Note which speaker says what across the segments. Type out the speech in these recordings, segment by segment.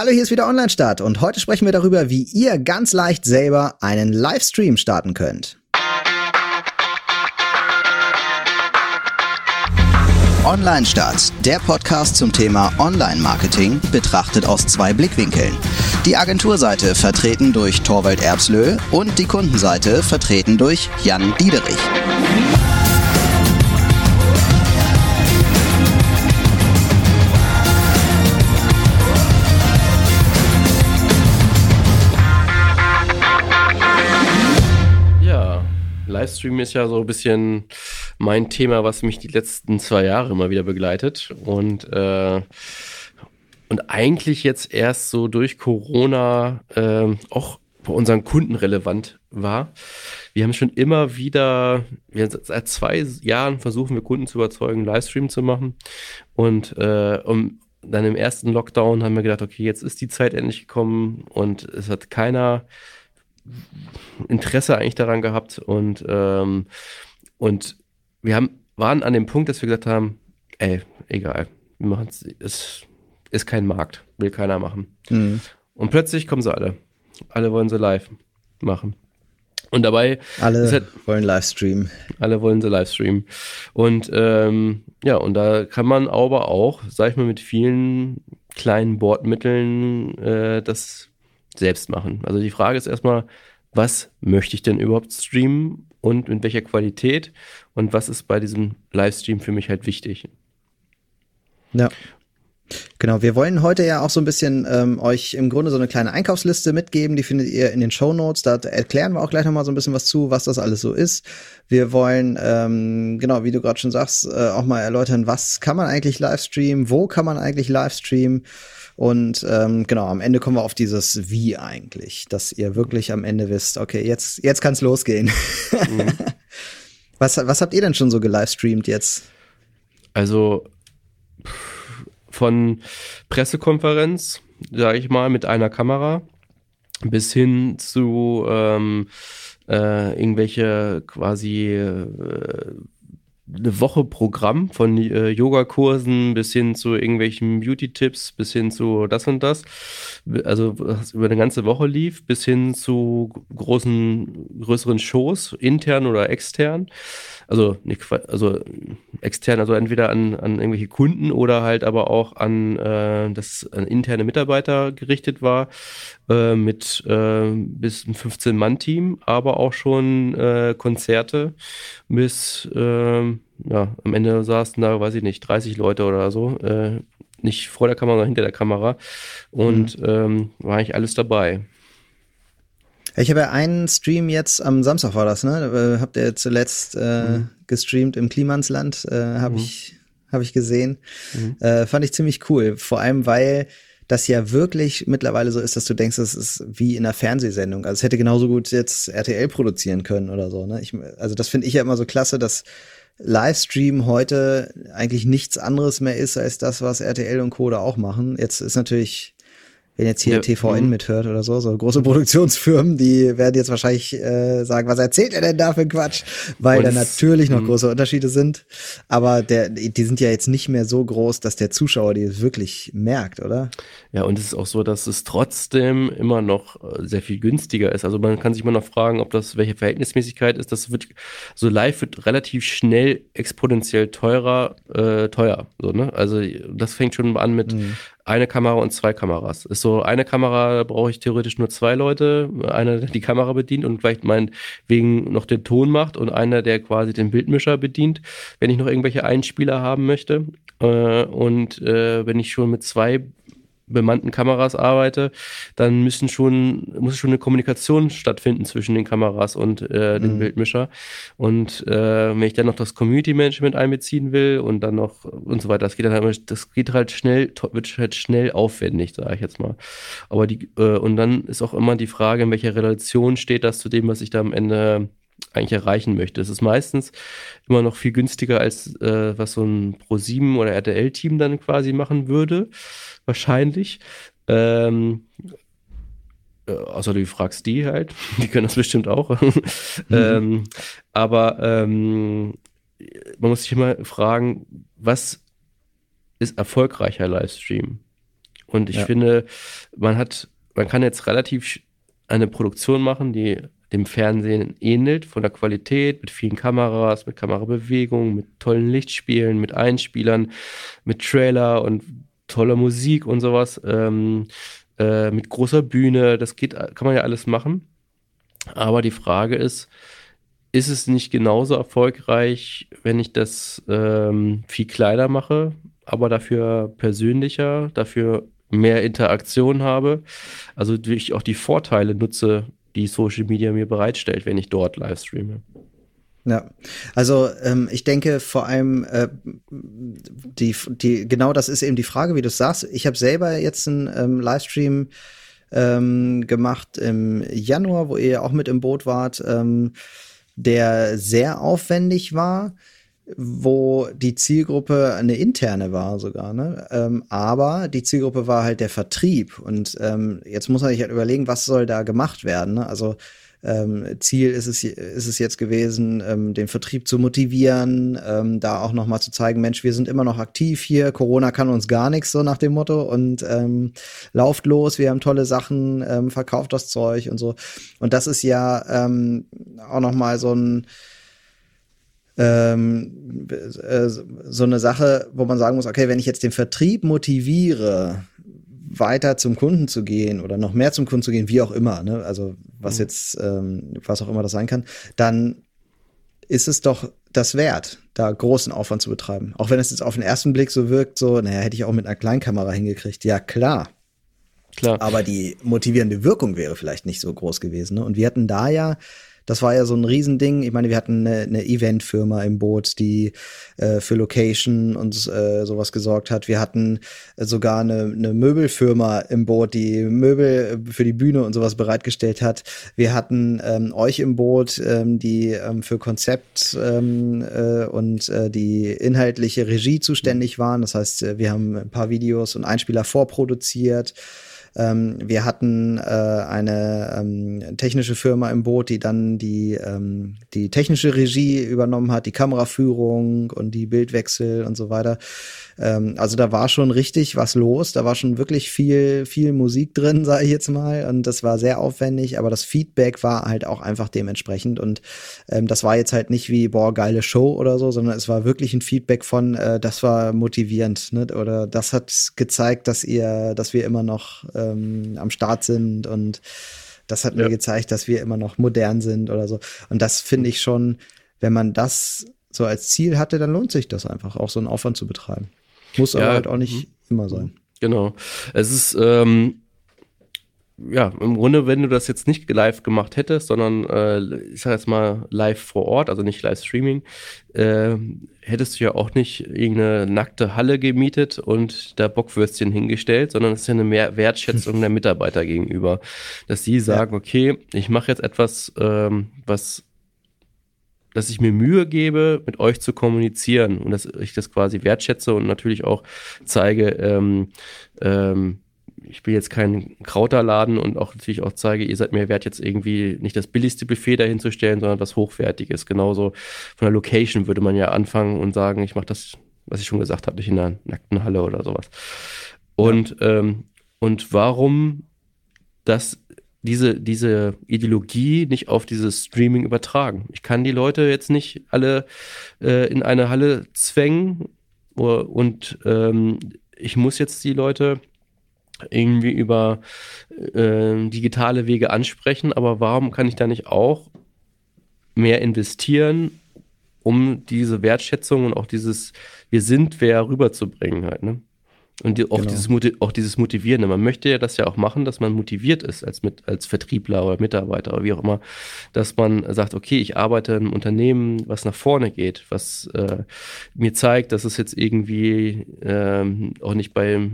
Speaker 1: Hallo, hier ist wieder Online-Start und heute sprechen wir darüber, wie ihr ganz leicht selber einen Livestream starten könnt. Online-Start, der Podcast zum Thema Online-Marketing, betrachtet aus zwei Blickwinkeln. Die Agenturseite vertreten durch Torwald Erbslö und die Kundenseite vertreten durch Jan Diederich.
Speaker 2: Livestream ist ja so ein bisschen mein Thema, was mich die letzten zwei Jahre immer wieder begleitet. Und, äh, und eigentlich jetzt erst so durch Corona äh, auch bei unseren Kunden relevant war. Wir haben schon immer wieder, wir seit zwei Jahren versuchen wir Kunden zu überzeugen, Livestream zu machen. Und äh, um, dann im ersten Lockdown haben wir gedacht, okay, jetzt ist die Zeit endlich gekommen und es hat keiner Interesse eigentlich daran gehabt und, ähm, und wir haben, waren an dem Punkt, dass wir gesagt haben, ey, egal, wir machen es, ist, ist kein Markt, will keiner machen. Mhm. Und plötzlich kommen sie alle. Alle wollen sie live machen. Und dabei.
Speaker 1: Alle halt, wollen Livestream.
Speaker 2: Alle wollen sie Livestream. Und ähm, ja, und da kann man aber auch, sag ich mal, mit vielen kleinen Bordmitteln äh, das selbst machen. Also die Frage ist erstmal, was möchte ich denn überhaupt streamen und in welcher Qualität und was ist bei diesem Livestream für mich halt wichtig.
Speaker 1: Ja. Genau, wir wollen heute ja auch so ein bisschen ähm, euch im Grunde so eine kleine Einkaufsliste mitgeben, die findet ihr in den Show Notes. Da erklären wir auch gleich nochmal so ein bisschen was zu, was das alles so ist. Wir wollen, ähm, genau, wie du gerade schon sagst, äh, auch mal erläutern, was kann man eigentlich livestreamen, wo kann man eigentlich livestreamen und ähm, genau, am Ende kommen wir auf dieses Wie eigentlich, dass ihr wirklich am Ende wisst, okay, jetzt, jetzt kann es losgehen. Mhm. was, was habt ihr denn schon so gelivestreamt jetzt?
Speaker 2: Also von Pressekonferenz, sage ich mal, mit einer Kamera bis hin zu ähm, äh, irgendwelche quasi äh, eine Woche Programm von äh, Yogakursen bis hin zu irgendwelchen Beauty-Tipps, bis hin zu das und das. Also was über eine ganze Woche lief, bis hin zu großen, größeren Shows, intern oder extern also nicht, also extern, also entweder an, an irgendwelche Kunden oder halt aber auch an äh, das an interne Mitarbeiter gerichtet war, äh, mit äh, bis ein 15-Mann-Team, aber auch schon äh, Konzerte bis äh, ja, am Ende saßen da, weiß ich nicht, 30 Leute oder so. Äh, nicht vor der Kamera, sondern hinter der Kamera. Und mhm. ähm, war eigentlich alles dabei.
Speaker 1: Ich habe ja einen Stream jetzt am Samstag war das, ne? Habt ihr zuletzt äh, mhm. gestreamt im Klimansland, äh, habe mhm. ich habe ich gesehen. Mhm. Äh, fand ich ziemlich cool, vor allem weil das ja wirklich mittlerweile so ist, dass du denkst, das ist wie in einer Fernsehsendung. Also es hätte genauso gut jetzt RTL produzieren können oder so. Ne? Ich, also das finde ich ja immer so klasse, dass Livestream heute eigentlich nichts anderes mehr ist als das, was RTL und Co. da auch machen. Jetzt ist natürlich wenn jetzt hier ja, TVN mhm. mithört oder so, so große Produktionsfirmen, die werden jetzt wahrscheinlich äh, sagen, was erzählt er denn da für Quatsch? Weil da natürlich noch mhm. große Unterschiede sind. Aber der, die sind ja jetzt nicht mehr so groß, dass der Zuschauer die wirklich merkt, oder?
Speaker 2: Ja, und es ist auch so, dass es trotzdem immer noch äh, sehr viel günstiger ist. Also man kann sich immer noch fragen, ob das welche Verhältnismäßigkeit ist. Das wird so live wird relativ schnell exponentiell teurer, äh, teuer. So, ne? Also das fängt schon an mit mhm eine Kamera und zwei Kameras. Ist so, eine Kamera brauche ich theoretisch nur zwei Leute, einer, der die Kamera bedient und vielleicht meint, wegen noch den Ton macht und einer, der quasi den Bildmischer bedient, wenn ich noch irgendwelche Einspieler haben möchte. Äh, und äh, wenn ich schon mit zwei bemannten Kameras arbeite, dann müssen schon, muss schon eine Kommunikation stattfinden zwischen den Kameras und äh, dem mhm. Bildmischer. Und äh, wenn ich dann noch das Community Management einbeziehen will und dann noch und so weiter, das geht dann halt, das geht halt schnell, wird halt schnell aufwendig, sage ich jetzt mal. Aber die, äh, und dann ist auch immer die Frage, in welcher Relation steht das zu dem, was ich da am Ende eigentlich erreichen möchte. Es ist meistens immer noch viel günstiger als äh, was so ein Pro7 oder RTL-Team dann quasi machen würde wahrscheinlich. Ähm, äh, außer du fragst die halt, die können das bestimmt auch. mhm. ähm, aber ähm, man muss sich immer fragen, was ist erfolgreicher Livestream? Und ich ja. finde, man hat, man kann jetzt relativ eine Produktion machen, die dem Fernsehen ähnelt, von der Qualität, mit vielen Kameras, mit Kamerabewegungen, mit tollen Lichtspielen, mit Einspielern, mit Trailer und toller Musik und sowas, ähm, äh, mit großer Bühne, das geht, kann man ja alles machen. Aber die Frage ist, ist es nicht genauso erfolgreich, wenn ich das ähm, viel kleiner mache, aber dafür persönlicher, dafür mehr Interaktion habe, also durch auch die Vorteile nutze, die Social Media mir bereitstellt, wenn ich dort live streame.
Speaker 1: Ja, also ähm, ich denke vor allem äh, die die genau das ist eben die Frage, wie du sagst. Ich habe selber jetzt einen ähm, Livestream ähm, gemacht im Januar, wo ihr auch mit im Boot wart, ähm, der sehr aufwendig war wo die Zielgruppe eine interne war sogar, ne? Ähm, aber die Zielgruppe war halt der Vertrieb. Und ähm, jetzt muss man sich halt überlegen, was soll da gemacht werden. Ne? Also ähm, Ziel ist es, ist es jetzt gewesen, ähm, den Vertrieb zu motivieren, ähm, da auch nochmal zu zeigen, Mensch, wir sind immer noch aktiv hier, Corona kann uns gar nichts, so nach dem Motto, und ähm, lauft los, wir haben tolle Sachen, ähm, verkauft das Zeug und so. Und das ist ja ähm, auch nochmal so ein ähm, äh, so eine Sache, wo man sagen muss, okay, wenn ich jetzt den Vertrieb motiviere, weiter zum Kunden zu gehen oder noch mehr zum Kunden zu gehen, wie auch immer, ne? also was mhm. jetzt, ähm, was auch immer das sein kann, dann ist es doch das wert, da großen Aufwand zu betreiben. Auch wenn es jetzt auf den ersten Blick so wirkt, so, naja, hätte ich auch mit einer Kleinkamera hingekriegt. Ja, klar. Klar. Aber die motivierende Wirkung wäre vielleicht nicht so groß gewesen. Ne? Und wir hatten da ja das war ja so ein Riesending. Ich meine, wir hatten eine, eine Eventfirma im Boot, die äh, für Location und äh, sowas gesorgt hat. Wir hatten äh, sogar eine, eine Möbelfirma im Boot, die Möbel für die Bühne und sowas bereitgestellt hat. Wir hatten ähm, euch im Boot, ähm, die ähm, für Konzept ähm, äh, und äh, die inhaltliche Regie zuständig waren. Das heißt, äh, wir haben ein paar Videos und Einspieler vorproduziert. Ähm, wir hatten äh, eine ähm, technische Firma im Boot, die dann die, ähm, die technische Regie übernommen hat, die Kameraführung und die Bildwechsel und so weiter. Ähm, also da war schon richtig was los. Da war schon wirklich viel, viel Musik drin, sage ich jetzt mal. Und das war sehr aufwendig, aber das Feedback war halt auch einfach dementsprechend. Und ähm, das war jetzt halt nicht wie, boah, geile Show oder so, sondern es war wirklich ein Feedback von, äh, das war motivierend, ne? Oder das hat gezeigt, dass ihr, dass wir immer noch ähm, am Start sind und das hat ja. mir gezeigt, dass wir immer noch modern sind oder so. Und das finde ich schon, wenn man das so als Ziel hatte, dann lohnt sich das einfach, auch so einen Aufwand zu betreiben. Muss ja, aber halt auch nicht mhm. immer sein.
Speaker 2: Genau. Es ist, ähm, ja, im Grunde, wenn du das jetzt nicht live gemacht hättest, sondern äh, ich sag jetzt mal live vor Ort, also nicht Live-Streaming, äh, hättest du ja auch nicht irgendeine nackte Halle gemietet und da Bockwürstchen hingestellt, sondern es ist ja eine mehr Wertschätzung der Mitarbeiter gegenüber, dass sie sagen, ja. okay, ich mache jetzt etwas, ähm, was dass ich mir Mühe gebe, mit euch zu kommunizieren und dass ich das quasi wertschätze und natürlich auch zeige, ähm, ähm, ich bin jetzt kein Krauterladen und auch natürlich auch zeige, ihr seid mir wert, jetzt irgendwie nicht das billigste Buffet dahinzustellen, sondern was Hochwertiges. Genauso von der Location würde man ja anfangen und sagen, ich mache das, was ich schon gesagt habe, nicht in einer nackten Halle oder sowas. Und, ja. ähm, und warum das diese, diese Ideologie nicht auf dieses Streaming übertragen. Ich kann die Leute jetzt nicht alle äh, in eine Halle zwängen und ähm, ich muss jetzt die Leute irgendwie über äh, digitale Wege ansprechen, aber warum kann ich da nicht auch mehr investieren, um diese Wertschätzung und auch dieses Wir sind wer rüberzubringen halt, ne? Und die, auch, genau. dieses, auch dieses Motivierende. Man möchte ja das ja auch machen, dass man motiviert ist als, mit, als Vertriebler oder Mitarbeiter oder wie auch immer, dass man sagt, okay, ich arbeite in einem Unternehmen, was nach vorne geht, was äh, mir zeigt, dass es jetzt irgendwie ähm, auch nicht bei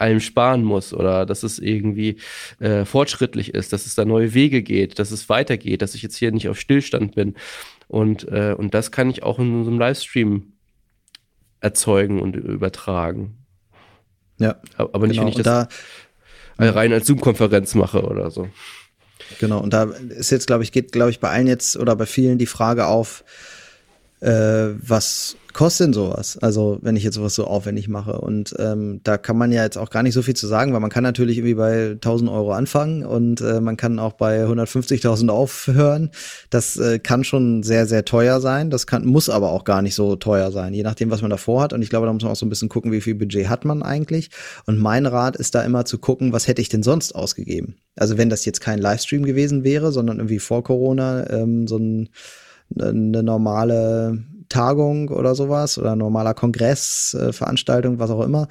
Speaker 2: allem sparen muss oder dass es irgendwie äh, fortschrittlich ist, dass es da neue Wege geht, dass es weitergeht, dass ich jetzt hier nicht auf Stillstand bin. Und, äh, und das kann ich auch in so einem Livestream erzeugen und übertragen.
Speaker 1: Ja.
Speaker 2: Aber nicht, genau. wenn ich das da, rein als Zoom-Konferenz mache oder so.
Speaker 1: Genau, und da ist jetzt, glaube ich, geht, glaube ich, bei allen jetzt oder bei vielen die Frage auf, äh, was kostet denn sowas? Also, wenn ich jetzt sowas so aufwendig mache. Und ähm, da kann man ja jetzt auch gar nicht so viel zu sagen, weil man kann natürlich irgendwie bei 1000 Euro anfangen und äh, man kann auch bei 150.000 aufhören. Das äh, kann schon sehr, sehr teuer sein. Das kann, muss aber auch gar nicht so teuer sein, je nachdem, was man davor hat. Und ich glaube, da muss man auch so ein bisschen gucken, wie viel Budget hat man eigentlich. Und mein Rat ist da immer zu gucken, was hätte ich denn sonst ausgegeben? Also, wenn das jetzt kein Livestream gewesen wäre, sondern irgendwie vor Corona ähm, so ein eine normale Tagung oder sowas oder normaler Kongress, äh, Veranstaltung, was auch immer,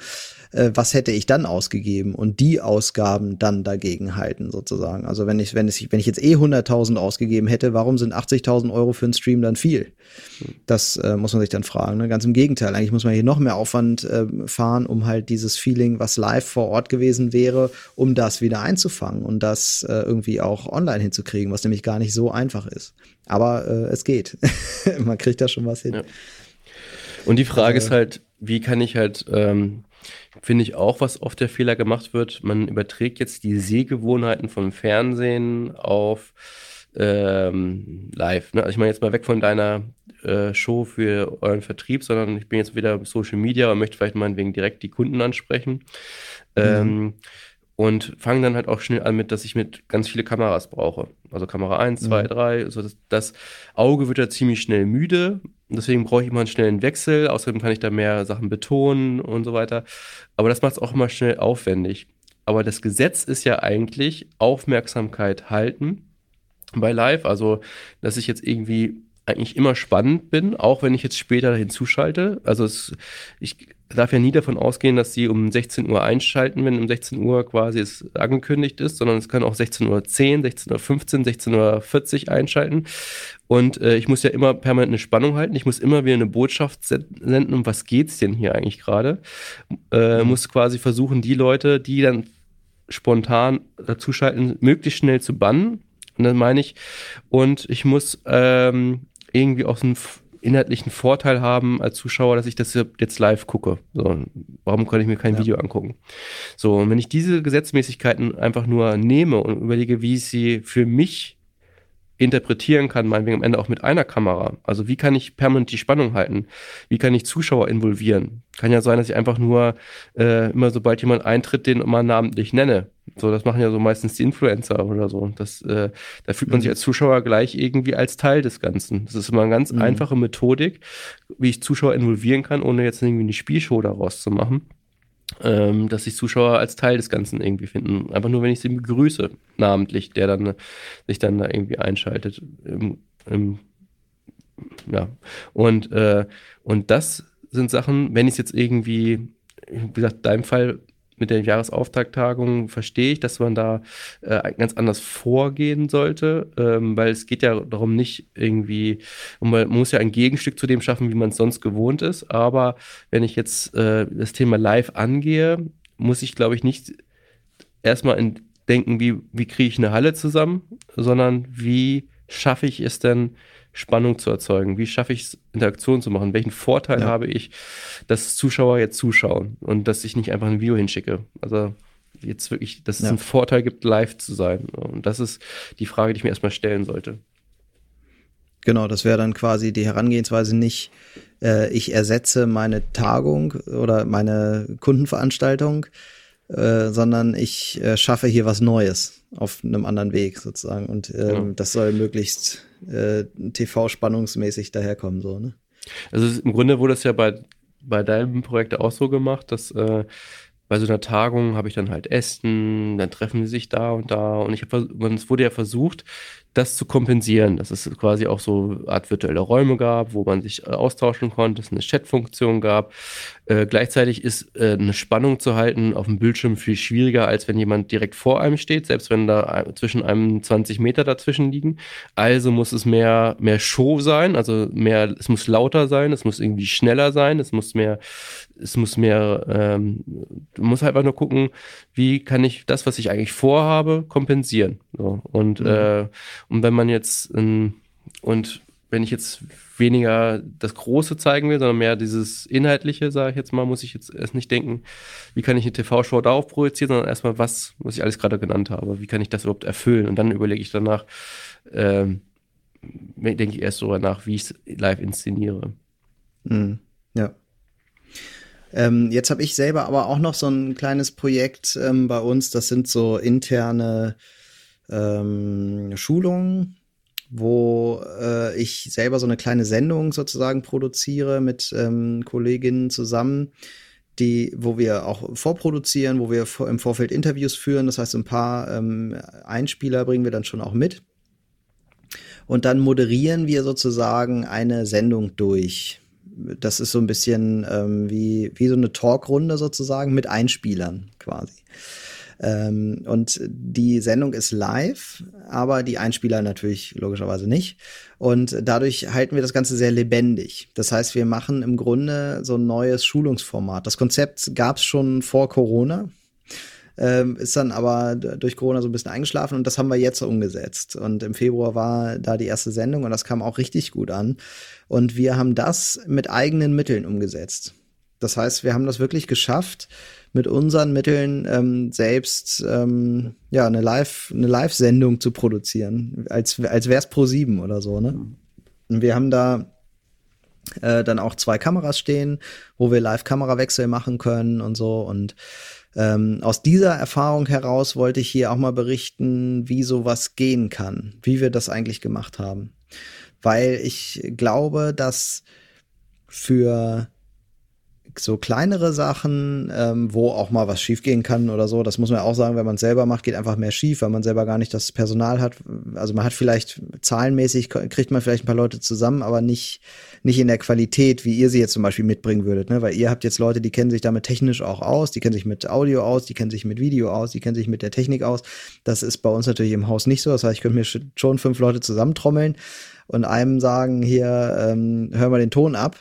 Speaker 1: äh, was hätte ich dann ausgegeben und die Ausgaben dann dagegen halten sozusagen. Also wenn ich, wenn ich, wenn ich jetzt eh 100.000 ausgegeben hätte, warum sind 80.000 Euro für einen Stream dann viel? Das äh, muss man sich dann fragen. Ne? Ganz im Gegenteil, eigentlich muss man hier noch mehr Aufwand äh, fahren, um halt dieses Feeling, was live vor Ort gewesen wäre, um das wieder einzufangen und das äh, irgendwie auch online hinzukriegen, was nämlich gar nicht so einfach ist. Aber äh, es geht. Man kriegt da schon was hin. Ja.
Speaker 2: Und die Frage äh, ist halt, wie kann ich halt, ähm, finde ich auch, was oft der Fehler gemacht wird, man überträgt jetzt die Sehgewohnheiten vom Fernsehen auf ähm, live. Ne? Also ich meine jetzt mal weg von deiner äh, Show für euren Vertrieb, sondern ich bin jetzt wieder Social Media und möchte vielleicht meinetwegen direkt die Kunden ansprechen. Mhm. Ähm, und fange dann halt auch schnell an mit, dass ich mit ganz viele Kameras brauche. Also Kamera 1, 2, mhm. 3. So das, das, Auge wird ja ziemlich schnell müde. Deswegen brauche ich immer einen schnellen Wechsel. Außerdem kann ich da mehr Sachen betonen und so weiter. Aber das macht es auch immer schnell aufwendig. Aber das Gesetz ist ja eigentlich Aufmerksamkeit halten bei Live. Also, dass ich jetzt irgendwie eigentlich immer spannend bin, auch wenn ich jetzt später hinzuschalte. Also es, ich darf ja nie davon ausgehen, dass sie um 16 Uhr einschalten, wenn um 16 Uhr quasi es angekündigt ist, sondern es kann auch 16 Uhr 10, 16 Uhr 15, 16 Uhr 40 einschalten. Und äh, ich muss ja immer permanent eine Spannung halten. Ich muss immer wieder eine Botschaft senden, um was geht's denn hier eigentlich gerade. Äh, mhm. Muss quasi versuchen, die Leute, die dann spontan dazuschalten, möglichst schnell zu bannen. Und dann meine ich, und ich muss ähm, irgendwie auch so einen inhaltlichen Vorteil haben als Zuschauer, dass ich das jetzt live gucke. So, warum kann ich mir kein ja. Video angucken? So, und wenn ich diese Gesetzmäßigkeiten einfach nur nehme und überlege, wie ich sie für mich interpretieren kann, meinetwegen am Ende auch mit einer Kamera. Also wie kann ich permanent die Spannung halten? Wie kann ich Zuschauer involvieren? Kann ja sein, dass ich einfach nur äh, immer sobald jemand eintritt, den immer namentlich nenne. So, das machen ja so meistens die Influencer oder so. Das, äh, da fühlt man mhm. sich als Zuschauer gleich irgendwie als Teil des Ganzen. Das ist immer eine ganz mhm. einfache Methodik, wie ich Zuschauer involvieren kann, ohne jetzt irgendwie eine Spielshow daraus zu machen ähm, dass sich Zuschauer als Teil des Ganzen irgendwie finden. Einfach nur, wenn ich sie begrüße, namentlich, der dann sich dann da irgendwie einschaltet. Im, im, ja. Und, äh, und das sind Sachen, wenn ich es jetzt irgendwie, wie gesagt, in deinem Fall mit der Jahresauftagttagung verstehe ich, dass man da äh, ganz anders vorgehen sollte, ähm, weil es geht ja darum nicht irgendwie, man muss ja ein Gegenstück zu dem schaffen, wie man es sonst gewohnt ist. Aber wenn ich jetzt äh, das Thema live angehe, muss ich, glaube ich, nicht erstmal denken, wie, wie kriege ich eine Halle zusammen, sondern wie schaffe ich es denn, Spannung zu erzeugen? Wie schaffe ich es, Interaktion zu machen? Welchen Vorteil ja. habe ich, dass Zuschauer jetzt zuschauen und dass ich nicht einfach ein Video hinschicke? Also jetzt wirklich, dass es ja. einen Vorteil gibt, live zu sein. Und das ist die Frage, die ich mir erstmal stellen sollte.
Speaker 1: Genau, das wäre dann quasi die Herangehensweise nicht, äh, ich ersetze meine Tagung oder meine Kundenveranstaltung, äh, sondern ich äh, schaffe hier was Neues auf einem anderen Weg sozusagen. Und ähm, genau. das soll möglichst äh, TV-spannungsmäßig daherkommen, so, ne?
Speaker 2: Also im Grunde wurde es ja bei, bei deinem Projekt auch so gemacht, dass äh, bei so einer Tagung habe ich dann halt Essen, dann treffen sie sich da und da und ich habe, es wurde ja versucht, das zu kompensieren, dass es quasi auch so eine Art virtuelle Räume gab, wo man sich äh, austauschen konnte, es eine Chat-Funktion gab. Äh, gleichzeitig ist äh, eine Spannung zu halten auf dem Bildschirm viel schwieriger, als wenn jemand direkt vor einem steht, selbst wenn da zwischen einem 20 Meter dazwischen liegen. Also muss es mehr, mehr Show sein, also mehr, es muss lauter sein, es muss irgendwie schneller sein, es muss mehr, es muss mehr, ähm, du musst halt einfach nur gucken, wie kann ich das, was ich eigentlich vorhabe, kompensieren. So. Und, mhm. äh, und wenn man jetzt, ähm, und wenn ich jetzt weniger das Große zeigen will, sondern mehr dieses Inhaltliche, sage ich jetzt mal, muss ich jetzt erst nicht denken, wie kann ich eine TV-Show darauf projizieren, sondern erstmal, was, was ich alles gerade genannt habe, wie kann ich das überhaupt erfüllen? Und dann überlege ich danach, ähm, denke ich erst darüber nach, wie ich es live inszeniere.
Speaker 1: Mhm. Ja. Ähm, jetzt habe ich selber aber auch noch so ein kleines Projekt ähm, bei uns. Das sind so interne ähm, Schulungen, wo äh, ich selber so eine kleine Sendung sozusagen produziere mit ähm, Kolleginnen zusammen, die, wo wir auch vorproduzieren, wo wir im Vorfeld Interviews führen. Das heißt, ein paar ähm, Einspieler bringen wir dann schon auch mit. Und dann moderieren wir sozusagen eine Sendung durch. Das ist so ein bisschen ähm, wie, wie so eine Talkrunde sozusagen mit Einspielern quasi. Ähm, und die Sendung ist live, aber die Einspieler natürlich logischerweise nicht. Und dadurch halten wir das Ganze sehr lebendig. Das heißt, wir machen im Grunde so ein neues Schulungsformat. Das Konzept gab es schon vor Corona. Ähm, ist dann aber durch Corona so ein bisschen eingeschlafen und das haben wir jetzt umgesetzt. Und im Februar war da die erste Sendung und das kam auch richtig gut an. Und wir haben das mit eigenen Mitteln umgesetzt. Das heißt, wir haben das wirklich geschafft, mit unseren Mitteln ähm, selbst ähm, ja eine Live eine Live-Sendung zu produzieren, als als wär's pro sieben oder so. Ne? Und wir haben da äh, dann auch zwei Kameras stehen, wo wir Live-Kamerawechsel machen können und so und ähm, aus dieser Erfahrung heraus wollte ich hier auch mal berichten, wie sowas gehen kann, wie wir das eigentlich gemacht haben. Weil ich glaube, dass für so kleinere Sachen, ähm, wo auch mal was schiefgehen kann oder so. Das muss man auch sagen, wenn man es selber macht, geht einfach mehr schief, weil man selber gar nicht das Personal hat. Also man hat vielleicht zahlenmäßig, kriegt man vielleicht ein paar Leute zusammen, aber nicht, nicht in der Qualität, wie ihr sie jetzt zum Beispiel mitbringen würdet. Ne? Weil ihr habt jetzt Leute, die kennen sich damit technisch auch aus, die kennen sich mit Audio aus, die kennen sich mit Video aus, die kennen sich mit der Technik aus. Das ist bei uns natürlich im Haus nicht so. Das heißt, ich könnte mir schon fünf Leute zusammentrommeln und einem sagen, hier, ähm, hör mal den Ton ab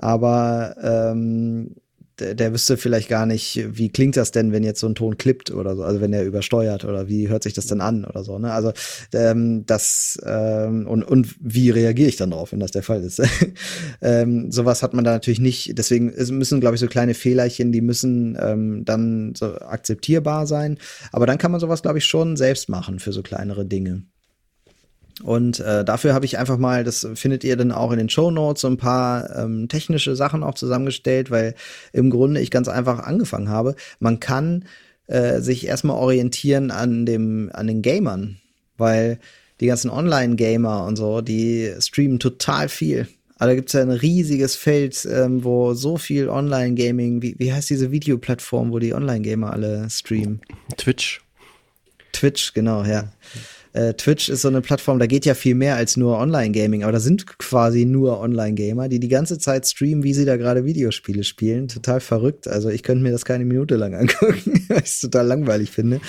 Speaker 1: aber ähm, der, der wüsste vielleicht gar nicht, wie klingt das denn, wenn jetzt so ein Ton klippt oder so, also wenn er übersteuert oder wie hört sich das denn an oder so. Ne? Also ähm, das ähm, und, und wie reagiere ich dann drauf, wenn das der Fall ist. ähm, sowas hat man da natürlich nicht. Deswegen müssen, glaube ich, so kleine Fehlerchen, die müssen ähm, dann so akzeptierbar sein. Aber dann kann man sowas, glaube ich, schon selbst machen für so kleinere Dinge. Und äh, dafür habe ich einfach mal, das findet ihr dann auch in den Show Notes, so ein paar ähm, technische Sachen auch zusammengestellt, weil im Grunde ich ganz einfach angefangen habe. Man kann äh, sich erstmal orientieren an dem, an den Gamern, weil die ganzen Online-Gamer und so, die streamen total viel. Aber da gibt's ja ein riesiges Feld, ähm, wo so viel Online-Gaming, wie, wie heißt diese Videoplattform, wo die Online-Gamer alle streamen?
Speaker 2: Twitch.
Speaker 1: Twitch, genau, ja. Äh, Twitch ist so eine Plattform, da geht ja viel mehr als nur Online-Gaming, aber da sind quasi nur Online-Gamer, die die ganze Zeit streamen, wie sie da gerade Videospiele spielen. Total verrückt. Also ich könnte mir das keine Minute lang angucken, weil ich es total langweilig finde.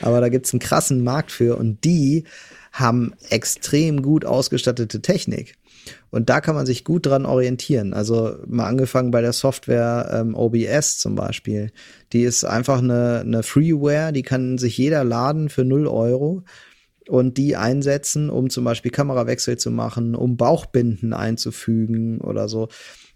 Speaker 1: Aber da gibt's einen krassen Markt für und die haben extrem gut ausgestattete Technik. Und da kann man sich gut dran orientieren. Also mal angefangen bei der Software ähm, OBS zum Beispiel. Die ist einfach eine, eine Freeware, die kann sich jeder laden für 0 Euro und die einsetzen, um zum Beispiel Kamerawechsel zu machen, um Bauchbinden einzufügen oder so.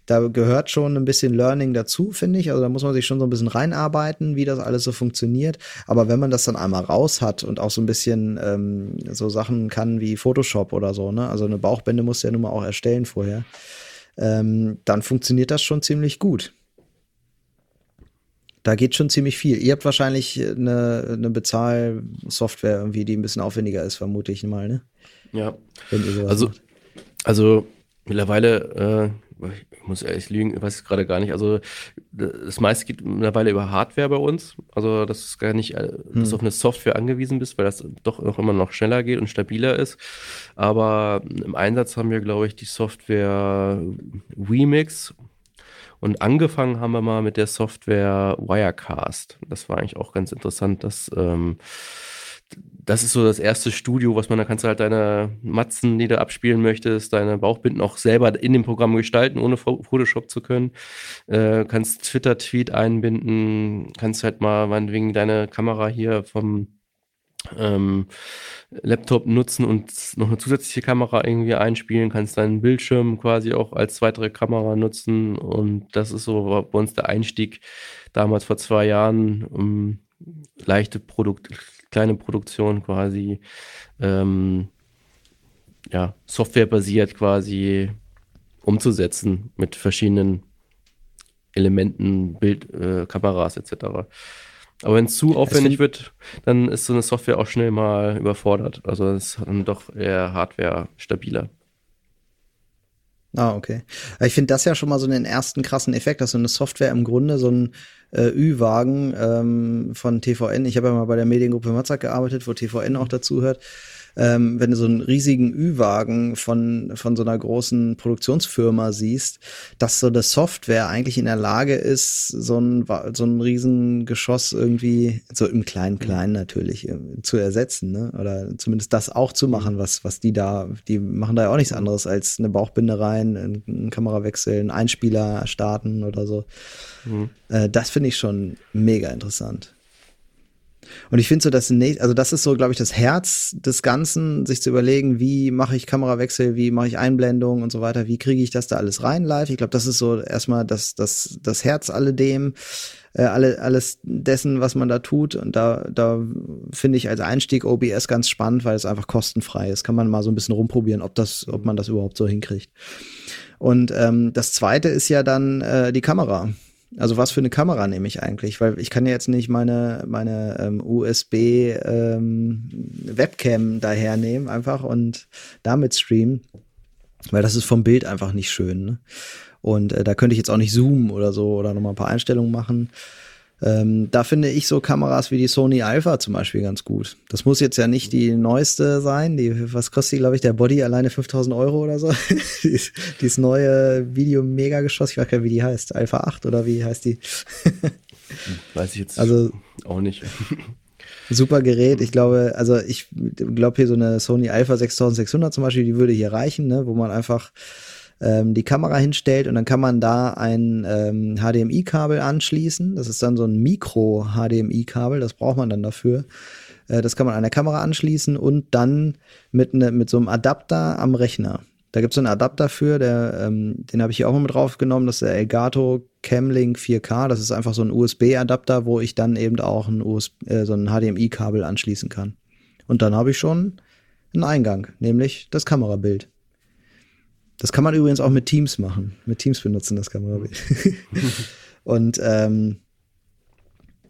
Speaker 1: Da gehört schon ein bisschen Learning dazu, finde ich. Also da muss man sich schon so ein bisschen reinarbeiten, wie das alles so funktioniert. Aber wenn man das dann einmal raus hat und auch so ein bisschen ähm, so Sachen kann wie Photoshop oder so, ne? Also eine Bauchbinde muss ja nun mal auch erstellen vorher. Ähm, dann funktioniert das schon ziemlich gut da geht schon ziemlich viel. Ihr habt wahrscheinlich eine, eine Bezahlsoftware irgendwie, die ein bisschen aufwendiger ist, vermute ich mal, ne?
Speaker 2: Ja. also, macht. also mittlerweile, äh, ich muss ehrlich lügen, ich weiß es gerade gar nicht. Also das meiste geht mittlerweile über Hardware bei uns. Also das ist gar nicht, äh, dass hm. du auf eine Software angewiesen bist, weil das doch auch immer noch schneller geht und stabiler ist. Aber im Einsatz haben wir, glaube ich, die Software Remix und angefangen haben wir mal mit der Software Wirecast. Das war eigentlich auch ganz interessant, dass ähm, das ist so das erste Studio, was man, da kannst du halt deine Matzen, die du abspielen möchtest, deine Bauchbinden auch selber in dem Programm gestalten, ohne Photoshop zu können. Äh, kannst Twitter-Tweet einbinden, kannst halt mal meinetwegen deine Kamera hier vom ähm, Laptop nutzen und noch eine zusätzliche Kamera irgendwie einspielen, kannst deinen Bildschirm quasi auch als weitere Kamera nutzen und das ist so bei uns der Einstieg damals vor zwei Jahren, um leichte Produkt, kleine Produktion quasi ähm, ja, softwarebasiert quasi umzusetzen mit verschiedenen Elementen, Bild, äh, Kameras etc. Aber wenn es zu aufwendig wird, dann ist so eine Software auch schnell mal überfordert. Also es ist dann doch eher Hardware stabiler.
Speaker 1: Ah, okay. Ich finde das ja schon mal so einen ersten krassen Effekt, dass so eine Software im Grunde so ein äh, Ü-Wagen ähm, von TVN, ich habe ja mal bei der Mediengruppe Matzak gearbeitet, wo TVN auch dazu hört, ähm, wenn du so einen riesigen Ü-Wagen von, von so einer großen Produktionsfirma siehst, dass so eine Software eigentlich in der Lage ist, so ein, so ein riesen Geschoss irgendwie, so im kleinen Kleinen natürlich, äh, zu ersetzen, ne? Oder zumindest das auch zu machen, was, was die da, die machen da ja auch nichts anderes als eine Bauchbinde rein, einen Kamerawechsel, einen Einspieler starten oder so. Mhm. Äh, das finde ich schon mega interessant. Und ich finde so, dass also das ist so, glaube ich, das Herz des Ganzen, sich zu überlegen, wie mache ich Kamerawechsel, wie mache ich Einblendung und so weiter, wie kriege ich das da alles rein live. Ich glaube, das ist so erstmal das, das, das Herz alledem, äh, alle, alles dessen, was man da tut. Und da, da finde ich als Einstieg OBS ganz spannend, weil es einfach kostenfrei ist. Kann man mal so ein bisschen rumprobieren, ob das, ob man das überhaupt so hinkriegt. Und ähm, das zweite ist ja dann äh, die Kamera. Also was für eine Kamera nehme ich eigentlich? Weil ich kann ja jetzt nicht meine, meine ähm, USB ähm, Webcam dahernehmen einfach und damit streamen, weil das ist vom Bild einfach nicht schön. Ne? Und äh, da könnte ich jetzt auch nicht zoomen oder so oder nochmal ein paar Einstellungen machen. Ähm, da finde ich so Kameras wie die Sony Alpha zum Beispiel ganz gut. Das muss jetzt ja nicht die neueste sein. Die, was kostet die, glaube ich, der Body alleine 5000 Euro oder so? dieses neue Video-Mega-Geschoss, ich weiß gar nicht, wie die heißt. Alpha 8 oder wie heißt die?
Speaker 2: weiß ich jetzt also, auch nicht.
Speaker 1: Super Gerät. Ich glaube, also ich glaube hier so eine Sony Alpha 6600 zum Beispiel, die würde hier reichen, ne, wo man einfach ähm, die Kamera hinstellt und dann kann man da ein ähm, HDMI-Kabel anschließen. Das ist dann so ein Mikro-HDMI-Kabel, das braucht man dann dafür. Äh, das kann man an der Kamera anschließen und dann mit, ne, mit so einem Adapter am Rechner. Da gibt es einen Adapter für, der, ähm, den habe ich hier auch mal mit draufgenommen, das ist der Elgato Camlink 4K. Das ist einfach so ein USB-Adapter, wo ich dann eben auch ein USB, äh, so ein HDMI-Kabel anschließen kann. Und dann habe ich schon einen Eingang, nämlich das Kamerabild. Das kann man übrigens auch mit Teams machen. Mit Teams benutzen das Kamerabild. und ähm,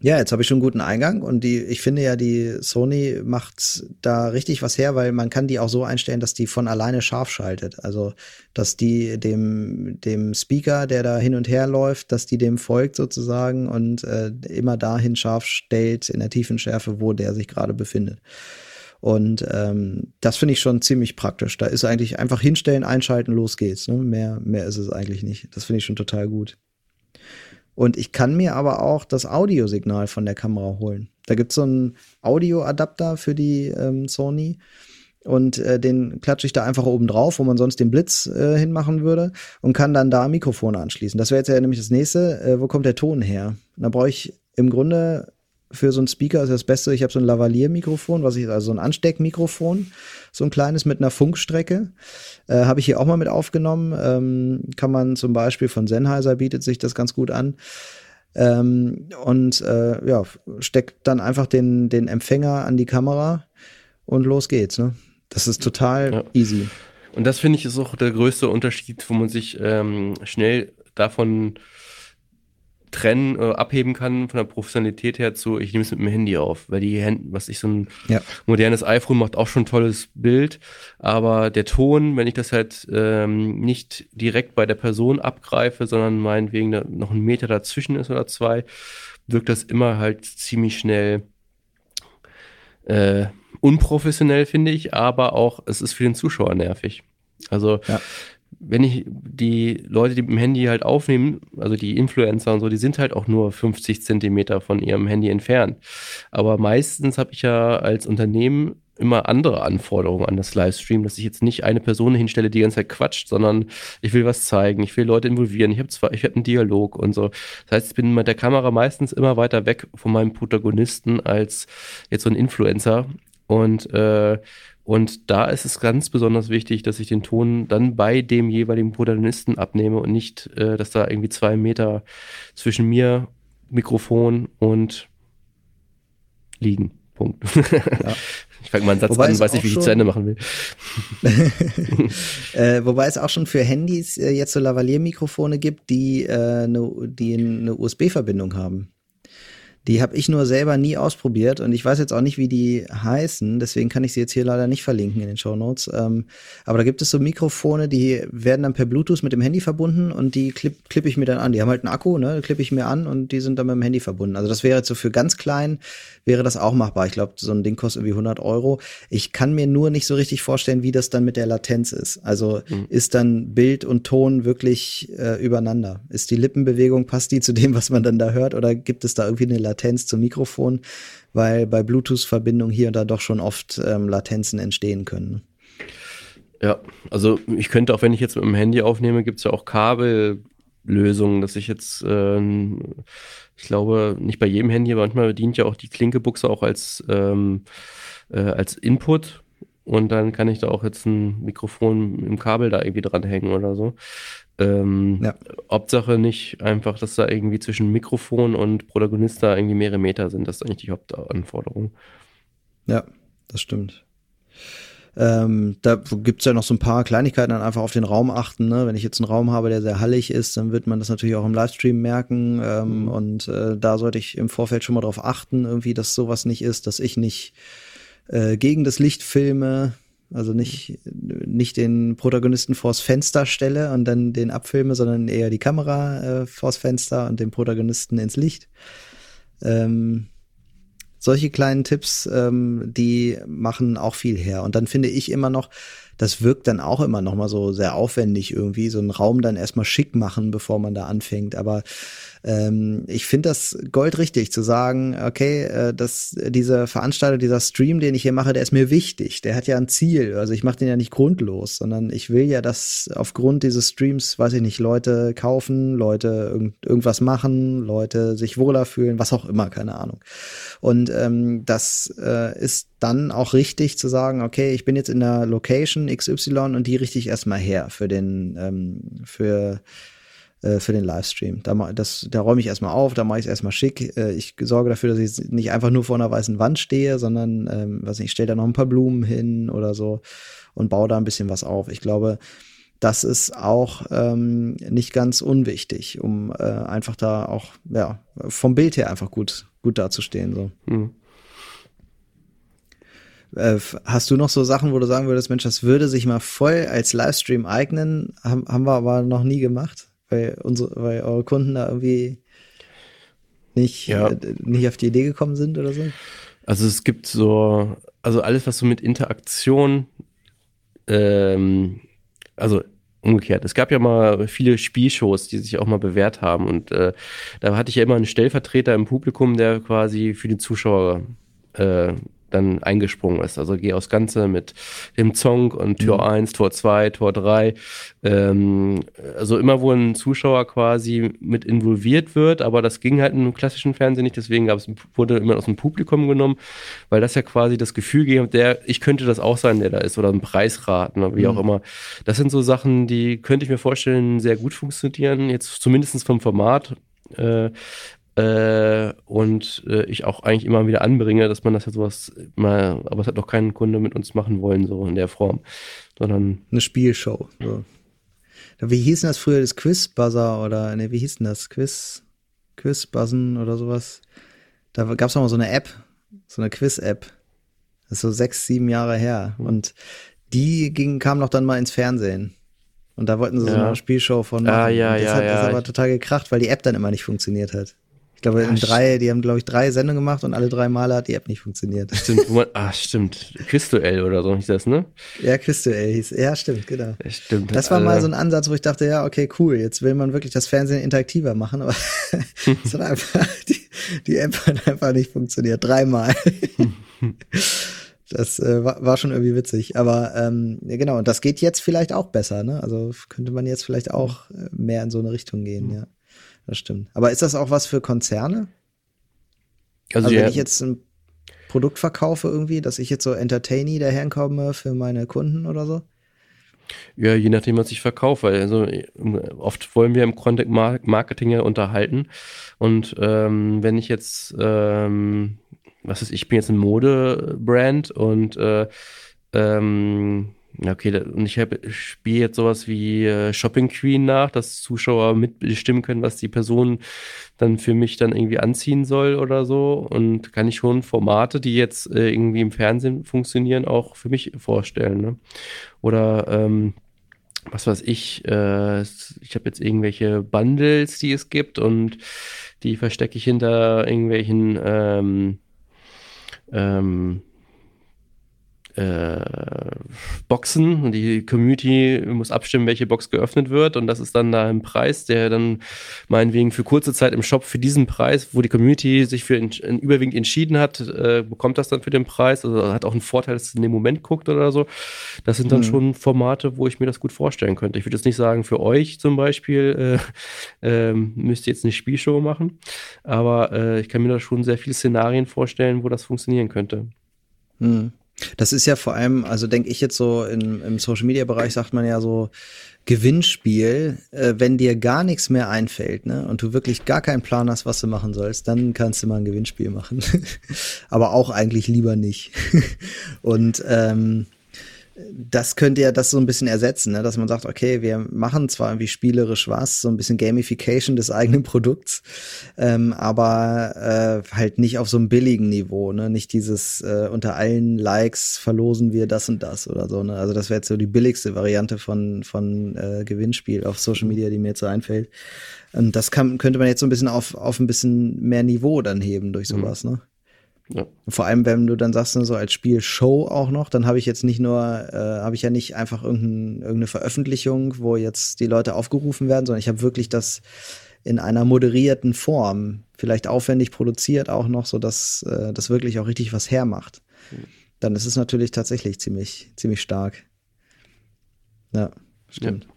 Speaker 1: ja, jetzt habe ich schon einen guten Eingang und die, ich finde ja, die Sony macht da richtig was her, weil man kann die auch so einstellen, dass die von alleine scharf schaltet. Also, dass die dem, dem Speaker, der da hin und her läuft, dass die dem folgt sozusagen und äh, immer dahin scharf stellt in der tiefen Schärfe, wo der sich gerade befindet. Und ähm, das finde ich schon ziemlich praktisch. Da ist eigentlich einfach hinstellen, einschalten, los geht's. Ne? Mehr, mehr ist es eigentlich nicht. Das finde ich schon total gut. Und ich kann mir aber auch das Audiosignal von der Kamera holen. Da gibt es so einen Audioadapter für die ähm, Sony. Und äh, den klatsche ich da einfach oben drauf, wo man sonst den Blitz äh, hinmachen würde und kann dann da Mikrofone anschließen. Das wäre jetzt ja nämlich das nächste. Äh, wo kommt der Ton her? Da brauche ich im Grunde für so einen Speaker ist das Beste. Ich habe so ein Lavalier-Mikrofon, was ich, also so ein Ansteckmikrofon, so ein kleines mit einer Funkstrecke. Äh, habe ich hier auch mal mit aufgenommen. Ähm, kann man zum Beispiel von Sennheiser bietet sich das ganz gut an. Ähm, und äh, ja, steckt dann einfach den, den Empfänger an die Kamera und los geht's. Ne? Das ist total ja. easy.
Speaker 2: Und das finde ich ist auch der größte Unterschied, wo man sich ähm, schnell davon trennen, äh, abheben kann von der Professionalität her zu, ich nehme es mit dem Handy auf, weil die Hände, was ich so ein ja. modernes iPhone macht auch schon ein tolles Bild, aber der Ton, wenn ich das halt ähm, nicht direkt bei der Person abgreife, sondern meinetwegen da noch ein Meter dazwischen ist oder zwei, wirkt das immer halt ziemlich schnell äh, unprofessionell, finde ich, aber auch es ist für den Zuschauer nervig. Also ja wenn ich die Leute, die mit dem Handy halt aufnehmen, also die Influencer und so, die sind halt auch nur 50 Zentimeter von ihrem Handy entfernt. Aber meistens habe ich ja als Unternehmen immer andere Anforderungen an das Livestream, dass ich jetzt nicht eine Person hinstelle, die die ganze Zeit quatscht, sondern ich will was zeigen, ich will Leute involvieren, ich habe zwar, ich habe einen Dialog und so. Das heißt, ich bin mit der Kamera meistens immer weiter weg von meinem Protagonisten als jetzt so ein Influencer und äh, und da ist es ganz besonders wichtig, dass ich den Ton dann bei dem jeweiligen Protagonisten abnehme und nicht, äh, dass da irgendwie zwei Meter zwischen mir, Mikrofon und liegen. Punkt. Ja. Ich fange mal einen Satz wobei an, weiß nicht, wie ich zu Ende machen will.
Speaker 1: äh, wobei es auch schon für Handys äh, jetzt so Lavalier-Mikrofone gibt, die, äh, ne, die eine USB-Verbindung haben. Die habe ich nur selber nie ausprobiert und ich weiß jetzt auch nicht, wie die heißen, deswegen kann ich sie jetzt hier leider nicht verlinken in den Show Notes. Ähm, aber da gibt es so Mikrofone, die werden dann per Bluetooth mit dem Handy verbunden und die klippe klipp ich mir dann an. Die haben halt einen Akku, ne, klippe ich mir an und die sind dann mit dem Handy verbunden. Also das wäre jetzt so für ganz klein, wäre das auch machbar. Ich glaube, so ein Ding kostet irgendwie 100 Euro. Ich kann mir nur nicht so richtig vorstellen, wie das dann mit der Latenz ist. Also mhm. ist dann Bild und Ton wirklich äh, übereinander? Ist die Lippenbewegung, passt die zu dem, was man dann da hört oder gibt es da irgendwie eine Latenz? Latenz zum Mikrofon, weil bei Bluetooth-Verbindungen hier und da doch schon oft ähm, Latenzen entstehen können.
Speaker 2: Ja, also ich könnte auch, wenn ich jetzt mit dem Handy aufnehme, gibt es ja auch Kabellösungen, dass ich jetzt, äh, ich glaube, nicht bei jedem Handy, aber manchmal dient ja auch die Klinkebuchse auch als, ähm, äh, als Input und dann kann ich da auch jetzt ein Mikrofon im Kabel da irgendwie dranhängen oder so. Ähm, ja. Hauptsache nicht einfach, dass da irgendwie zwischen Mikrofon und Protagonist da irgendwie mehrere Meter sind. Das ist eigentlich die Hauptanforderung.
Speaker 1: Ja, das stimmt. Ähm, da gibt es ja noch so ein paar Kleinigkeiten, dann einfach auf den Raum achten. Ne? Wenn ich jetzt einen Raum habe, der sehr hallig ist, dann wird man das natürlich auch im Livestream merken. Ähm, mhm. Und äh, da sollte ich im Vorfeld schon mal drauf achten, irgendwie, dass sowas nicht ist, dass ich nicht äh, gegen das Licht filme, also nicht, nicht den Protagonisten vors Fenster stelle und dann den abfilme, sondern eher die Kamera äh, vors Fenster und den Protagonisten ins Licht. Ähm, solche kleinen Tipps, ähm, die machen auch viel her. Und dann finde ich immer noch, das wirkt dann auch immer noch mal so sehr aufwendig irgendwie, so einen Raum dann erstmal schick machen, bevor man da anfängt. Aber ähm, ich finde das goldrichtig zu sagen, okay, äh, dass dieser Veranstalter, dieser Stream, den ich hier mache, der ist mir wichtig. Der hat ja ein Ziel. Also ich mache den ja nicht grundlos, sondern ich will ja, dass aufgrund dieses Streams, weiß ich nicht, Leute kaufen, Leute irgend, irgendwas machen, Leute sich wohler fühlen, was auch immer, keine Ahnung. Und ähm, das äh, ist dann auch richtig zu sagen, okay, ich bin jetzt in der Location XY und die richte ich erstmal her für den, ähm, für äh, für den Livestream. Da, das, da räume ich erstmal auf, da mache ich es erstmal schick. Äh, ich sorge dafür, dass ich nicht einfach nur vor einer weißen Wand stehe, sondern ähm, was ich stelle da noch ein paar Blumen hin oder so und baue da ein bisschen was auf. Ich glaube, das ist auch ähm, nicht ganz unwichtig, um äh, einfach da auch ja vom Bild her einfach gut gut dazustehen so. Mhm. Äh, hast du noch so Sachen, wo du sagen würdest, Mensch, das würde sich mal voll als Livestream eignen, haben, haben wir aber noch nie gemacht? weil, unsere, weil eure Kunden da irgendwie nicht, ja. äh, nicht auf die Idee gekommen sind oder so?
Speaker 2: Also es gibt so, also alles, was so mit Interaktion, ähm, also umgekehrt. Es gab ja mal viele Spielshows, die sich auch mal bewährt haben und äh, da hatte ich ja immer einen Stellvertreter im Publikum, der quasi für die Zuschauer äh, dann eingesprungen ist. Also geh aus Ganze mit dem Zong und Tür mhm. 1, Tor 2, Tor 3. Ähm, also immer, wo ein Zuschauer quasi mit involviert wird, aber das ging halt im klassischen Fernsehen nicht, deswegen gab's, wurde immer aus dem Publikum genommen, weil das ja quasi das Gefühl gibt, der, ich könnte das auch sein, der da ist, oder ein Preisraten oder wie mhm. auch immer. Das sind so Sachen, die könnte ich mir vorstellen, sehr gut funktionieren, jetzt zumindest vom Format. Äh, äh, und äh, ich auch eigentlich immer wieder anbringe, dass man das ja sowas mal, aber es hat noch keinen Kunde mit uns machen wollen, so in der Form, sondern.
Speaker 1: Eine Spielshow. So. Wie hieß denn das früher, das Quiz-Buzzer oder, ne, wie hieß denn das? Quiz, Quiz-Buzzen oder sowas? Da gab es auch mal so eine App, so eine Quiz-App. Das ist so sechs, sieben Jahre her. Mhm. Und die ging, kam noch dann mal ins Fernsehen. Und da wollten sie ja. so eine Spielshow von
Speaker 2: machen. Ah, ja, das
Speaker 1: ja,
Speaker 2: hat
Speaker 1: das aber total gekracht, weil die App dann immer nicht funktioniert hat. Ich glaube, ja, in drei, die haben, glaube ich, drei Sendungen gemacht und alle drei Male hat die App nicht funktioniert.
Speaker 2: Stimmt, man, ah, stimmt. Quizduell oder so hieß das, ne?
Speaker 1: Ja, Quizduell hieß, ja, stimmt, genau.
Speaker 2: Ja, stimmt.
Speaker 1: Das war mal so ein Ansatz, wo ich dachte, ja, okay, cool, jetzt will man wirklich das Fernsehen interaktiver machen, aber es hat einfach, die, die App hat einfach nicht funktioniert. Dreimal. Das äh, war, war schon irgendwie witzig. Aber ähm, ja, genau, und das geht jetzt vielleicht auch besser, ne? Also könnte man jetzt vielleicht auch äh, mehr in so eine Richtung gehen, ja das stimmt. Aber ist das auch was für Konzerne? Also, also wenn ich jetzt ein Produkt verkaufe irgendwie, dass ich jetzt so entertainy daherkomme für meine Kunden oder so?
Speaker 2: Ja, je nachdem, was ich verkaufe. Also oft wollen wir im Content Marketing ja unterhalten. Und ähm, wenn ich jetzt ähm, was ist, ich bin jetzt ein Modebrand und äh, ähm, okay, und ich spiele jetzt sowas wie äh, Shopping Queen nach, dass Zuschauer mitbestimmen können, was die Person dann für mich dann irgendwie anziehen soll oder so. Und kann ich schon Formate, die jetzt äh, irgendwie im Fernsehen funktionieren, auch für mich vorstellen. Ne? Oder ähm, was weiß ich, äh, ich habe jetzt irgendwelche Bundles, die es gibt und die verstecke ich hinter irgendwelchen ähm, ähm, äh, Boxen und die Community muss abstimmen, welche Box geöffnet wird und das ist dann da ein Preis, der dann meinetwegen für kurze Zeit im Shop für diesen Preis, wo die Community sich für in, in überwiegend entschieden hat, äh, bekommt das dann für den Preis, also hat auch einen Vorteil, dass es in dem Moment guckt oder so. Das sind dann mhm. schon Formate, wo ich mir das gut vorstellen könnte. Ich würde jetzt nicht sagen, für euch zum Beispiel äh, äh, müsst ihr jetzt eine Spielshow machen, aber äh, ich kann mir da schon sehr viele Szenarien vorstellen, wo das funktionieren könnte.
Speaker 1: Mhm. Das ist ja vor allem, also denke ich jetzt so in, im Social Media Bereich sagt man ja so Gewinnspiel, äh, wenn dir gar nichts mehr einfällt, ne, und du wirklich gar keinen Plan hast, was du machen sollst, dann kannst du mal ein Gewinnspiel machen. Aber auch eigentlich lieber nicht. und ähm, das könnte ja das so ein bisschen ersetzen, ne? dass man sagt, okay, wir machen zwar irgendwie spielerisch was, so ein bisschen Gamification des eigenen Produkts, ähm, aber äh, halt nicht auf so einem billigen Niveau, ne? Nicht dieses äh, unter allen Likes verlosen wir das und das oder so, ne? Also das wäre jetzt so die billigste Variante von, von äh, Gewinnspiel auf Social Media, die mir jetzt so einfällt. Und das kann, könnte man jetzt so ein bisschen auf, auf ein bisschen mehr Niveau dann heben durch mhm. sowas, mhm. ne? Ja. Vor allem, wenn du dann sagst, so als Spiel Show auch noch, dann habe ich jetzt nicht nur, äh, habe ich ja nicht einfach irgendein, irgendeine Veröffentlichung, wo jetzt die Leute aufgerufen werden, sondern ich habe wirklich das in einer moderierten Form, vielleicht aufwendig produziert auch noch, so dass äh, das wirklich auch richtig was hermacht. Mhm. Dann ist es natürlich tatsächlich ziemlich, ziemlich stark. Ja, stimmt. Ja.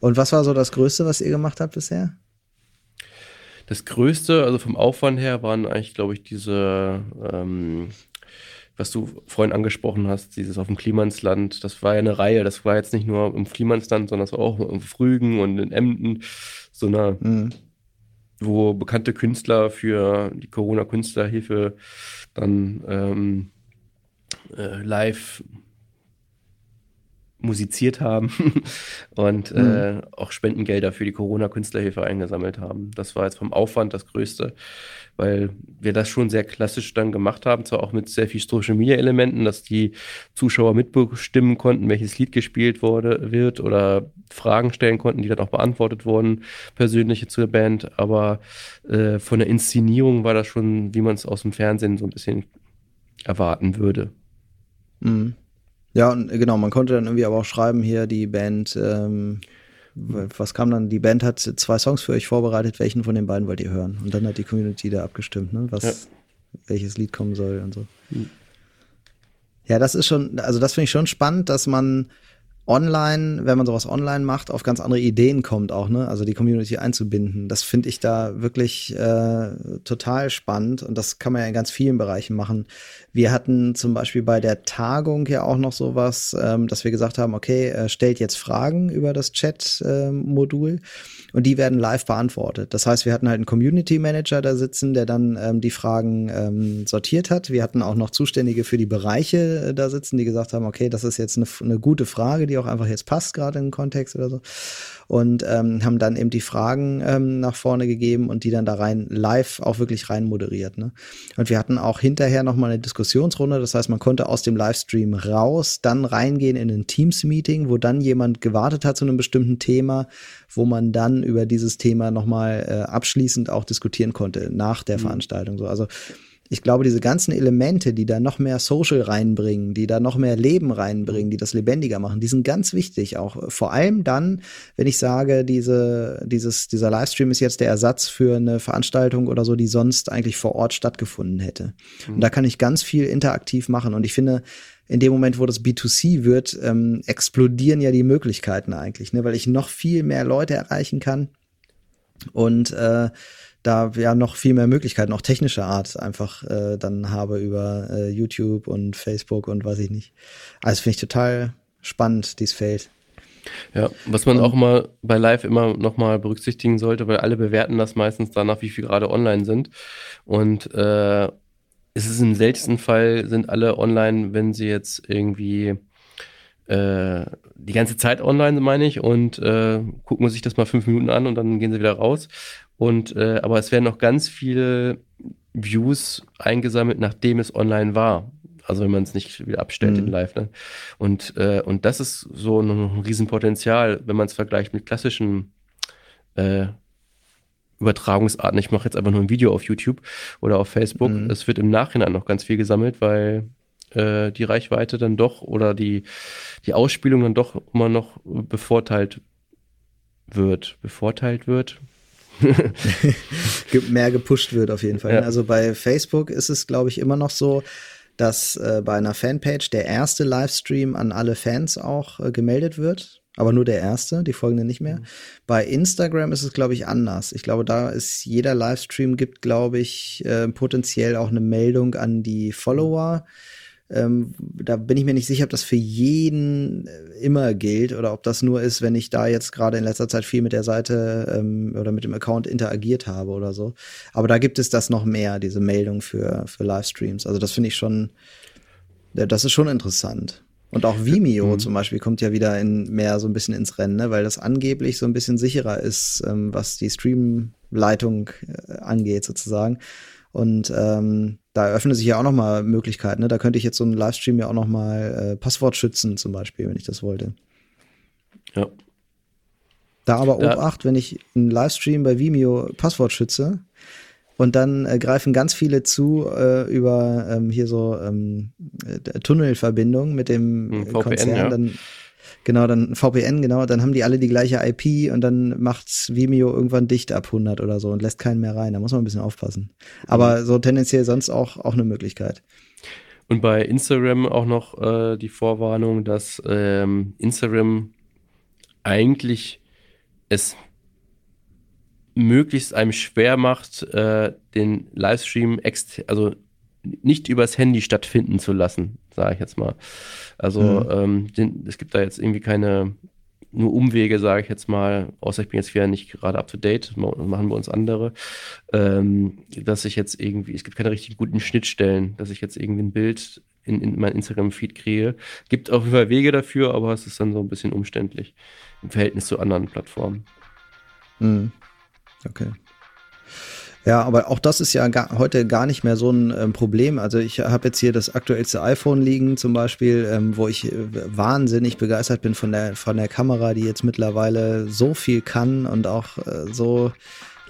Speaker 1: Und was war so das Größte, was ihr gemacht habt bisher?
Speaker 2: Das Größte, also vom Aufwand her, waren eigentlich, glaube ich, diese, ähm, was du vorhin angesprochen hast, dieses auf dem Klimansland, das war ja eine Reihe, das war jetzt nicht nur im Klimansland, sondern das war auch im Frügen und in Emden, so eine, mhm. wo bekannte Künstler für die Corona-Künstlerhilfe dann ähm, äh, live musiziert haben und mhm. äh, auch Spendengelder für die Corona-Künstlerhilfe eingesammelt haben. Das war jetzt vom Aufwand das Größte, weil wir das schon sehr klassisch dann gemacht haben, zwar auch mit sehr viel Social-Media-Elementen, dass die Zuschauer mitbestimmen konnten, welches Lied gespielt wurde, wird oder Fragen stellen konnten, die dann auch beantwortet wurden, persönliche zur Band, aber äh, von der Inszenierung war das schon, wie man es aus dem Fernsehen so ein bisschen erwarten würde.
Speaker 1: Mhm. Ja, und genau, man konnte dann irgendwie aber auch schreiben, hier die Band, ähm, was kam dann? Die Band hat zwei Songs für euch vorbereitet, welchen von den beiden wollt ihr hören? Und dann hat die Community da abgestimmt, ne? Was, ja. welches Lied kommen soll und so. Mhm. Ja, das ist schon, also das finde ich schon spannend, dass man online, wenn man sowas online macht, auf ganz andere Ideen kommt auch, ne? Also die Community einzubinden. Das finde ich da wirklich äh, total spannend und das kann man ja in ganz vielen Bereichen machen. Wir hatten zum Beispiel bei der Tagung ja auch noch sowas, ähm, dass wir gesagt haben, okay, äh, stellt jetzt Fragen über das Chat-Modul. Äh, und die werden live beantwortet. Das heißt, wir hatten halt einen Community Manager da sitzen, der dann ähm, die Fragen ähm, sortiert hat. Wir hatten auch noch Zuständige für die Bereiche äh, da sitzen, die gesagt haben, okay, das ist jetzt eine, eine gute Frage, die auch einfach jetzt passt, gerade im Kontext oder so und ähm, haben dann eben die Fragen ähm, nach vorne gegeben und die dann da rein live auch wirklich rein moderiert. Ne? Und wir hatten auch hinterher nochmal eine Diskussionsrunde, das heißt, man konnte aus dem Livestream raus, dann reingehen in ein Teams-Meeting, wo dann jemand gewartet hat zu einem bestimmten Thema, wo man dann über dieses Thema nochmal äh, abschließend auch diskutieren konnte nach der mhm. Veranstaltung. So, also ich glaube, diese ganzen Elemente, die da noch mehr Social reinbringen, die da noch mehr Leben reinbringen, die das lebendiger machen, die sind ganz wichtig. Auch vor allem dann, wenn ich sage, diese, dieses, dieser Livestream ist jetzt der Ersatz für eine Veranstaltung oder so, die sonst eigentlich vor Ort stattgefunden hätte. Mhm. Und da kann ich ganz viel interaktiv machen. Und ich finde, in dem Moment, wo das B2C wird, ähm, explodieren ja die Möglichkeiten eigentlich, ne? weil ich noch viel mehr Leute erreichen kann. Und äh, da ja noch viel mehr Möglichkeiten, auch technischer Art, einfach äh, dann habe über äh, YouTube und Facebook und weiß ich nicht. Also finde ich total spannend, dieses Feld.
Speaker 2: Ja, was man auch mal bei Live immer nochmal berücksichtigen sollte, weil alle bewerten das meistens danach, wie viel gerade online sind. Und äh, es ist im seltensten Fall, sind alle online, wenn sie jetzt irgendwie äh, die ganze Zeit online, meine ich, und äh, gucken sich das mal fünf Minuten an und dann gehen sie wieder raus. Und äh, aber es werden noch ganz viele Views eingesammelt, nachdem es online war. Also wenn man es nicht wieder abstellt mhm. in Live. Ne? Und, äh, und das ist so ein, ein Riesenpotenzial, wenn man es vergleicht mit klassischen äh, Übertragungsarten. Ich mache jetzt einfach nur ein Video auf YouTube oder auf Facebook. Mhm. Es wird im Nachhinein noch ganz viel gesammelt, weil äh, die Reichweite dann doch oder die, die Ausspielung dann doch immer noch bevorteilt wird. Bevorteilt wird?
Speaker 1: mehr gepusht wird auf jeden Fall. Ja. Also bei Facebook ist es, glaube ich, immer noch so, dass äh, bei einer Fanpage der erste Livestream an alle Fans auch äh, gemeldet wird. Aber nur der erste, die folgende nicht mehr. Mhm. Bei Instagram ist es, glaube ich, anders. Ich glaube, da ist jeder Livestream gibt, glaube ich, äh, potenziell auch eine Meldung an die Follower. Ähm, da bin ich mir nicht sicher, ob das für jeden äh, immer gilt oder ob das nur ist, wenn ich da jetzt gerade in letzter Zeit viel mit der Seite ähm, oder mit dem Account interagiert habe oder so. Aber da gibt es das noch mehr, diese Meldung für, für Livestreams. Also das finde ich schon, das ist schon interessant. Und auch Vimeo mhm. zum Beispiel kommt ja wieder in mehr so ein bisschen ins Rennen, ne? weil das angeblich so ein bisschen sicherer ist, ähm, was die Streamleitung äh, angeht sozusagen. Und ähm, da eröffnen sich ja auch nochmal Möglichkeiten. Ne? Da könnte ich jetzt so einen Livestream ja auch nochmal äh, Passwort schützen, zum Beispiel, wenn ich das wollte.
Speaker 2: Ja.
Speaker 1: Da aber Obacht, wenn ich einen Livestream bei Vimeo Passwort schütze und dann äh, greifen ganz viele zu äh, über ähm, hier so ähm, äh, Tunnelverbindung mit dem hm, VPN, Konzern, ja. dann Genau, dann VPN, genau, dann haben die alle die gleiche IP und dann macht's Vimeo irgendwann dicht ab 100 oder so und lässt keinen mehr rein. Da muss man ein bisschen aufpassen. Aber mhm. so tendenziell sonst auch, auch eine Möglichkeit.
Speaker 2: Und bei Instagram auch noch äh, die Vorwarnung, dass ähm, Instagram eigentlich es möglichst einem schwer macht, äh, den Livestream also nicht übers Handy stattfinden zu lassen, sage ich jetzt mal. Also mhm. ähm, den, es gibt da jetzt irgendwie keine nur Umwege, sage ich jetzt mal, außer ich bin jetzt wieder nicht gerade up to date, machen wir uns andere, ähm, dass ich jetzt irgendwie, es gibt keine richtig guten Schnittstellen, dass ich jetzt irgendwie ein Bild in, in mein Instagram-Feed kriege. Gibt auf jeden Fall Wege dafür, aber es ist dann so ein bisschen umständlich im Verhältnis zu anderen Plattformen.
Speaker 1: Mhm. Okay. Ja, aber auch das ist ja gar, heute gar nicht mehr so ein ähm, Problem. Also ich habe jetzt hier das aktuellste iPhone liegen zum Beispiel, ähm, wo ich äh, wahnsinnig begeistert bin von der von der Kamera, die jetzt mittlerweile so viel kann und auch äh, so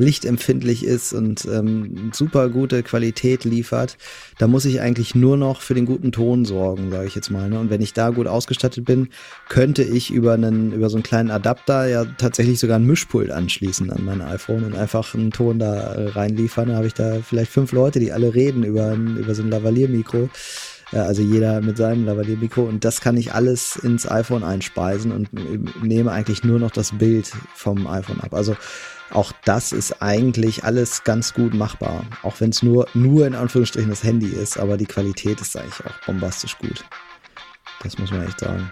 Speaker 1: lichtempfindlich ist und ähm, super gute Qualität liefert, da muss ich eigentlich nur noch für den guten Ton sorgen, sage ich jetzt mal. Ne? Und wenn ich da gut ausgestattet bin, könnte ich über einen über so einen kleinen Adapter ja tatsächlich sogar ein Mischpult anschließen an mein iPhone und einfach einen Ton da äh, reinliefern. Dann habe ich da vielleicht fünf Leute, die alle reden über, über so ein Lavalier-Mikro also jeder mit seinem Lavalier-Mikro und das kann ich alles ins iPhone einspeisen und nehme eigentlich nur noch das Bild vom iPhone ab. Also auch das ist eigentlich alles ganz gut machbar. Auch wenn es nur, nur in Anführungsstrichen das Handy ist, aber die Qualität ist eigentlich auch bombastisch gut. Das muss man echt sagen.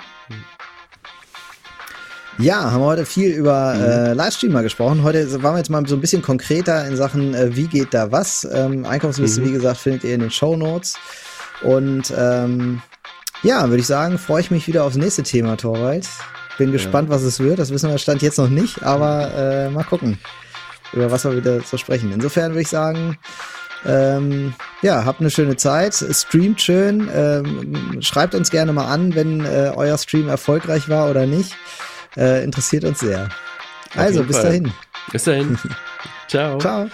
Speaker 1: Ja, haben wir heute viel über mhm. äh, Livestreamer gesprochen. Heute waren wir jetzt mal so ein bisschen konkreter in Sachen, äh, wie geht da was. Ähm, Einkaufsliste, mhm. wie gesagt, findet ihr in den Show Notes. Und ähm, ja, würde ich sagen, freue ich mich wieder aufs nächste Thema, Torwald. Bin gespannt, ja. was es wird. Das wissen wir Stand jetzt noch nicht, aber äh, mal gucken, über was wir wieder so sprechen. Insofern würde ich sagen, ähm, ja, habt eine schöne Zeit, streamt schön, ähm, schreibt uns gerne mal an, wenn äh, euer Stream erfolgreich war oder nicht. Äh, interessiert uns sehr. Auf also, bis Fall. dahin.
Speaker 2: Bis dahin. Ciao. Ciao.